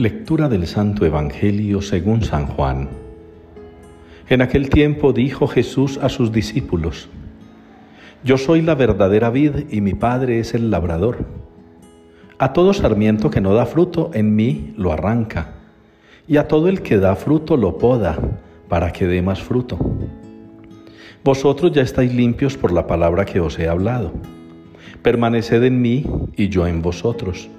Lectura del Santo Evangelio según San Juan. En aquel tiempo dijo Jesús a sus discípulos, Yo soy la verdadera vid y mi Padre es el labrador. A todo sarmiento que no da fruto en mí lo arranca, y a todo el que da fruto lo poda, para que dé más fruto. Vosotros ya estáis limpios por la palabra que os he hablado. Permaneced en mí y yo en vosotros.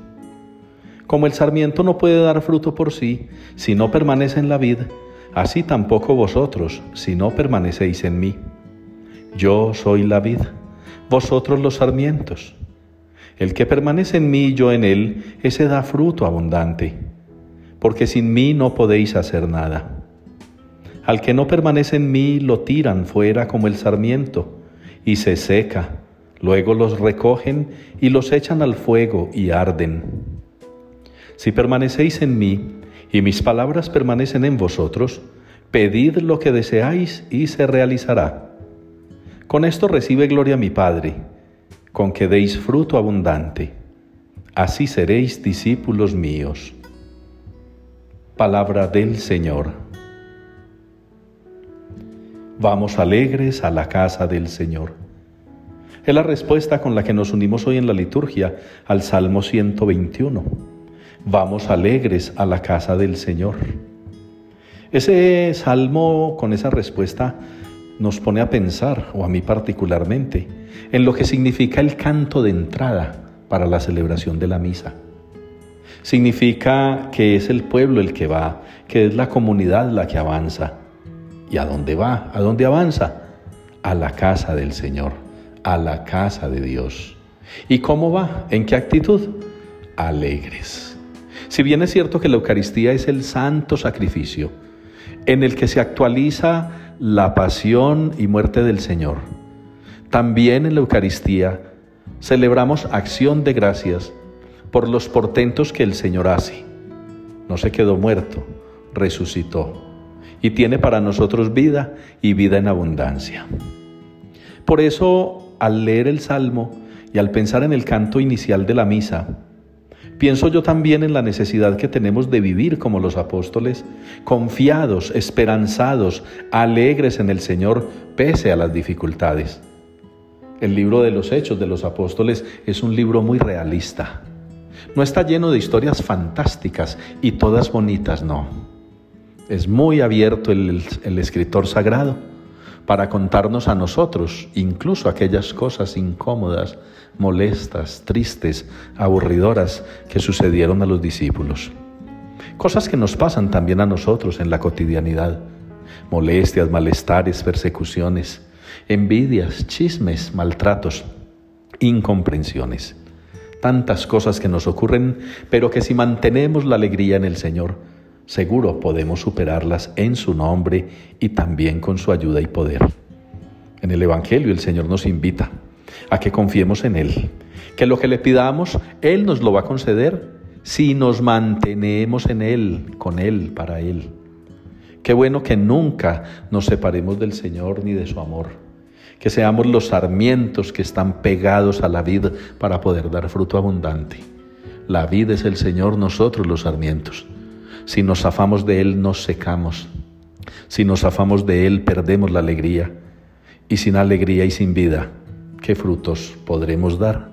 Como el sarmiento no puede dar fruto por sí si no permanece en la vid, así tampoco vosotros si no permanecéis en mí. Yo soy la vid, vosotros los sarmientos. El que permanece en mí y yo en él, ese da fruto abundante, porque sin mí no podéis hacer nada. Al que no permanece en mí lo tiran fuera como el sarmiento, y se seca. Luego los recogen y los echan al fuego y arden. Si permanecéis en mí y mis palabras permanecen en vosotros, pedid lo que deseáis y se realizará. Con esto recibe gloria mi Padre, con que deis fruto abundante. Así seréis discípulos míos. Palabra del Señor. Vamos alegres a la casa del Señor. Es la respuesta con la que nos unimos hoy en la liturgia al Salmo 121 vamos alegres a la casa del Señor. Ese salmo con esa respuesta nos pone a pensar, o a mí particularmente, en lo que significa el canto de entrada para la celebración de la misa. Significa que es el pueblo el que va, que es la comunidad la que avanza. ¿Y a dónde va? ¿A dónde avanza? A la casa del Señor, a la casa de Dios. ¿Y cómo va? ¿En qué actitud? Alegres. Si bien es cierto que la Eucaristía es el santo sacrificio en el que se actualiza la pasión y muerte del Señor, también en la Eucaristía celebramos acción de gracias por los portentos que el Señor hace. No se quedó muerto, resucitó y tiene para nosotros vida y vida en abundancia. Por eso, al leer el Salmo y al pensar en el canto inicial de la misa, Pienso yo también en la necesidad que tenemos de vivir como los apóstoles, confiados, esperanzados, alegres en el Señor pese a las dificultades. El libro de los Hechos de los Apóstoles es un libro muy realista. No está lleno de historias fantásticas y todas bonitas, no. Es muy abierto el, el escritor sagrado para contarnos a nosotros incluso aquellas cosas incómodas, molestas, tristes, aburridoras que sucedieron a los discípulos. Cosas que nos pasan también a nosotros en la cotidianidad. Molestias, malestares, persecuciones, envidias, chismes, maltratos, incomprensiones. Tantas cosas que nos ocurren, pero que si mantenemos la alegría en el Señor, Seguro podemos superarlas en su nombre y también con su ayuda y poder. En el Evangelio el Señor nos invita a que confiemos en Él, que lo que le pidamos, Él nos lo va a conceder si nos mantenemos en Él, con Él, para Él. Qué bueno que nunca nos separemos del Señor ni de su amor, que seamos los sarmientos que están pegados a la vida para poder dar fruto abundante. La vida es el Señor, nosotros los sarmientos. Si nos zafamos de Él, nos secamos. Si nos zafamos de Él, perdemos la alegría. Y sin alegría y sin vida, ¿qué frutos podremos dar?